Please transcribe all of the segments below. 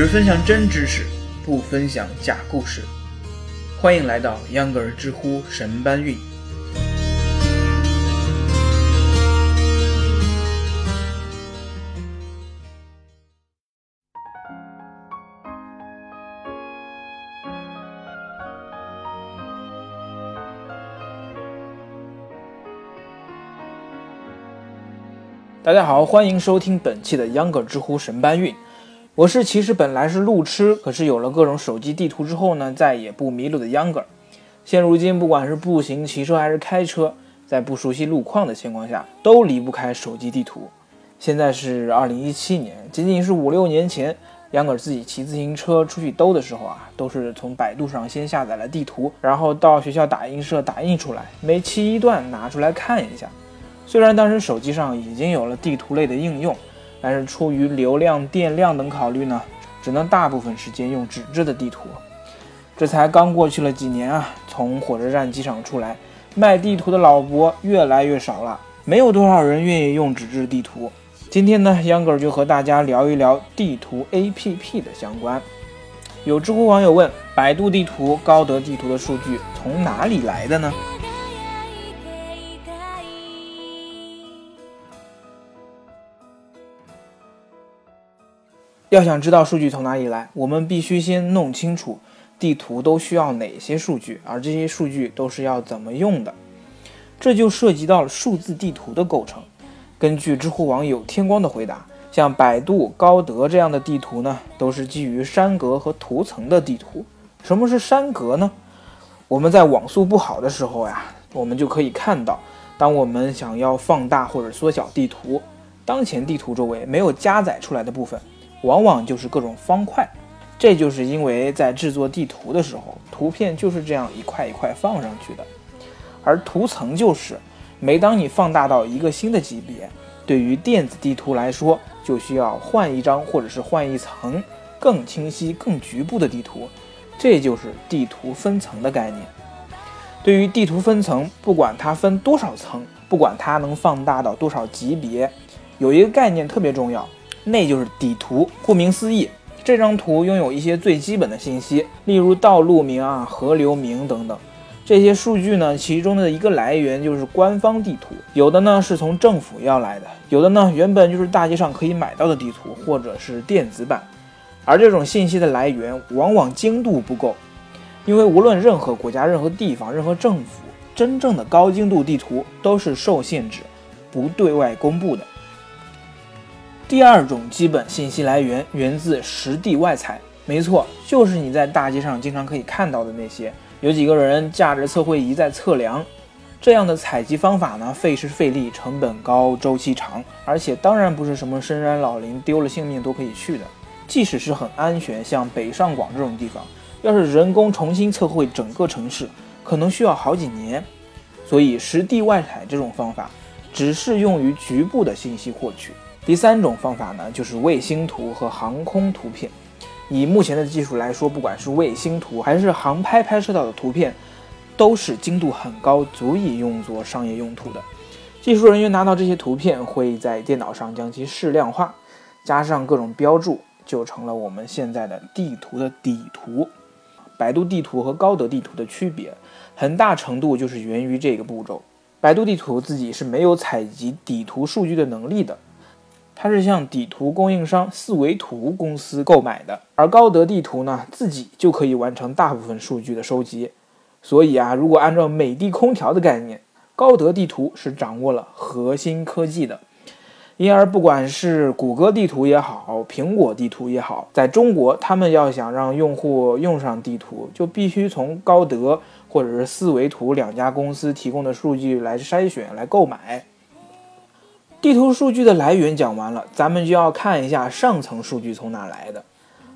只分享真知识，不分享假故事。欢迎来到秧歌儿知乎神搬运。大家好，欢迎收听本期的秧歌儿知乎神搬运。我是其实本来是路痴，可是有了各种手机地图之后呢，再也不迷路的秧歌儿。现如今，不管是步行、骑车还是开车，在不熟悉路况的情况下，都离不开手机地图。现在是二零一七年，仅仅是五六年前，秧歌儿自己骑自行车出去兜的时候啊，都是从百度上先下载了地图，然后到学校打印社打印出来，每骑一段拿出来看一下。虽然当时手机上已经有了地图类的应用，但是出于流量、电量等考虑呢，只能大部分时间用纸质的地图。这才刚过去了几年啊，从火车站、机场出来，卖地图的老伯越来越少了，没有多少人愿意用纸质地图。今天呢，秧歌儿就和大家聊一聊地图 APP 的相关。有知乎网友问：百度地图、高德地图的数据从哪里来的呢？要想知道数据从哪里来，我们必须先弄清楚地图都需要哪些数据，而这些数据都是要怎么用的。这就涉及到了数字地图的构成。根据知乎网友天光的回答，像百度、高德这样的地图呢，都是基于山格和图层的地图。什么是山格呢？我们在网速不好的时候呀，我们就可以看到，当我们想要放大或者缩小地图，当前地图周围没有加载出来的部分。往往就是各种方块，这就是因为在制作地图的时候，图片就是这样一块一块放上去的。而图层就是，每当你放大到一个新的级别，对于电子地图来说，就需要换一张或者是换一层更清晰、更局部的地图。这就是地图分层的概念。对于地图分层，不管它分多少层，不管它能放大到多少级别，有一个概念特别重要。那就是底图，顾名思义，这张图拥有一些最基本的信息，例如道路名啊、河流名等等。这些数据呢，其中的一个来源就是官方地图，有的呢是从政府要来的，有的呢原本就是大街上可以买到的地图，或者是电子版。而这种信息的来源往往精度不够，因为无论任何国家、任何地方、任何政府，真正的高精度地图都是受限制，不对外公布的。第二种基本信息来源源自实地外采，没错，就是你在大街上经常可以看到的那些，有几个人架着测绘仪在测量。这样的采集方法呢，费时费力，成本高，周期长，而且当然不是什么深山老林丢了性命都可以去的。即使是很安全，像北上广这种地方，要是人工重新测绘整个城市，可能需要好几年。所以实地外采这种方法，只适用于局部的信息获取。第三种方法呢，就是卫星图和航空图片。以目前的技术来说，不管是卫星图还是航拍拍摄到的图片，都是精度很高，足以用作商业用途的。技术人员拿到这些图片，会在电脑上将其视量化，加上各种标注，就成了我们现在的地图的底图。百度地图和高德地图的区别，很大程度就是源于这个步骤。百度地图自己是没有采集底图数据的能力的。它是向底图供应商四维图公司购买的，而高德地图呢，自己就可以完成大部分数据的收集。所以啊，如果按照美的空调的概念，高德地图是掌握了核心科技的。因而，不管是谷歌地图也好，苹果地图也好，在中国，他们要想让用户用上地图，就必须从高德或者是四维图两家公司提供的数据来筛选、来购买。地图数据的来源讲完了，咱们就要看一下上层数据从哪来的。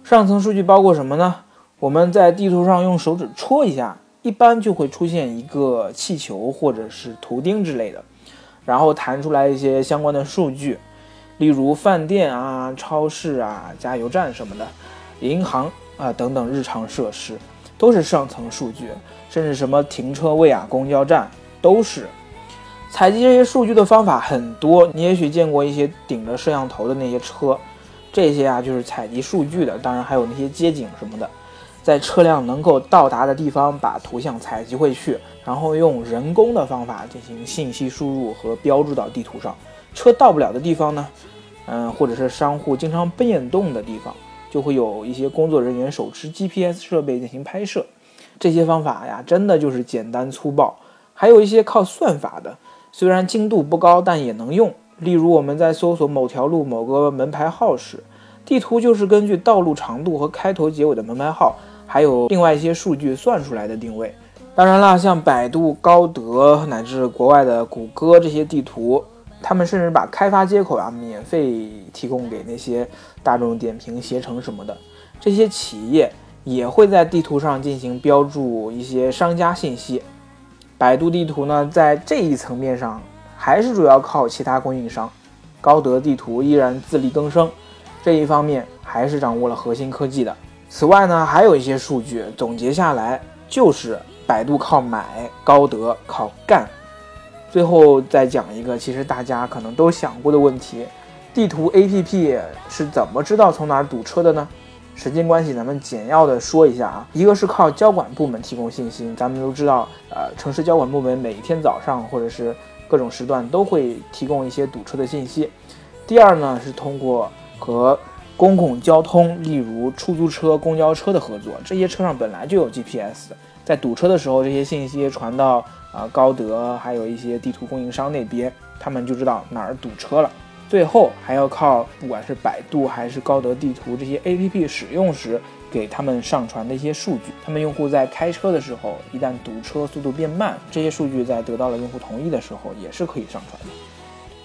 上层数据包括什么呢？我们在地图上用手指戳一下，一般就会出现一个气球或者是图钉之类的，然后弹出来一些相关的数据，例如饭店啊、超市啊、加油站什么的，银行啊等等日常设施都是上层数据，甚至什么停车位啊、公交站都是。采集这些数据的方法很多，你也许见过一些顶着摄像头的那些车，这些啊就是采集数据的，当然还有那些街景什么的，在车辆能够到达的地方把图像采集回去，然后用人工的方法进行信息输入和标注到地图上。车到不了的地方呢，嗯，或者是商户经常变动的地方，就会有一些工作人员手持 GPS 设备进行拍摄。这些方法呀，真的就是简单粗暴。还有一些靠算法的，虽然精度不高，但也能用。例如我们在搜索某条路某个门牌号时，地图就是根据道路长度和开头结尾的门牌号，还有另外一些数据算出来的定位。当然啦，像百度、高德乃至国外的谷歌这些地图，他们甚至把开发接口啊免费提供给那些大众点评、携程什么的这些企业。也会在地图上进行标注一些商家信息。百度地图呢，在这一层面上还是主要靠其他供应商。高德地图依然自力更生，这一方面还是掌握了核心科技的。此外呢，还有一些数据总结下来，就是百度靠买，高德靠干。最后再讲一个，其实大家可能都想过的问题：地图 APP 是怎么知道从哪儿堵车的呢？时间关系，咱们简要的说一下啊。一个是靠交管部门提供信息，咱们都知道，呃，城市交管部门每一天早上或者是各种时段都会提供一些堵车的信息。第二呢，是通过和公共交通，例如出租车、公交车的合作，这些车上本来就有 GPS，在堵车的时候，这些信息传到啊高德，还有一些地图供应商那边，他们就知道哪儿堵车了。最后还要靠不管是百度还是高德地图这些 APP 使用时给他们上传的一些数据，他们用户在开车的时候一旦堵车速度变慢，这些数据在得到了用户同意的时候也是可以上传的。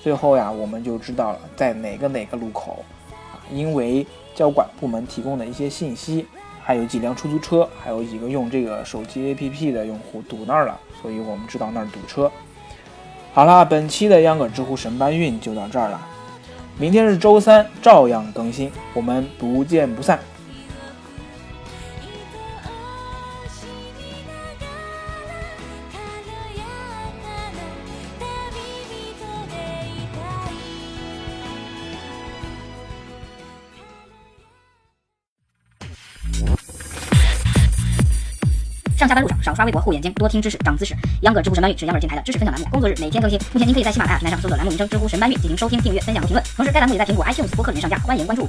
最后呀，我们就知道了在哪个哪个路口啊，因为交管部门提供的一些信息，还有几辆出租车，还有几个用这个手机 APP 的用户堵那儿了，所以我们知道那儿堵车。好啦，本期的秧歌知乎神搬运就到这儿了。明天是周三，照样更新，我们不见不散。上下班路上少刷微博护眼睛，多听知识长姿势。秧歌知乎神搬运是秧歌电台的知识分享栏目，工作日每天更新。目前您可以在喜马拉雅平台上搜索栏目名称“知乎神搬运”进行收听、订阅、分享和评论。同时，该栏目也在苹果 iTunes 播客里面上架，欢迎关注。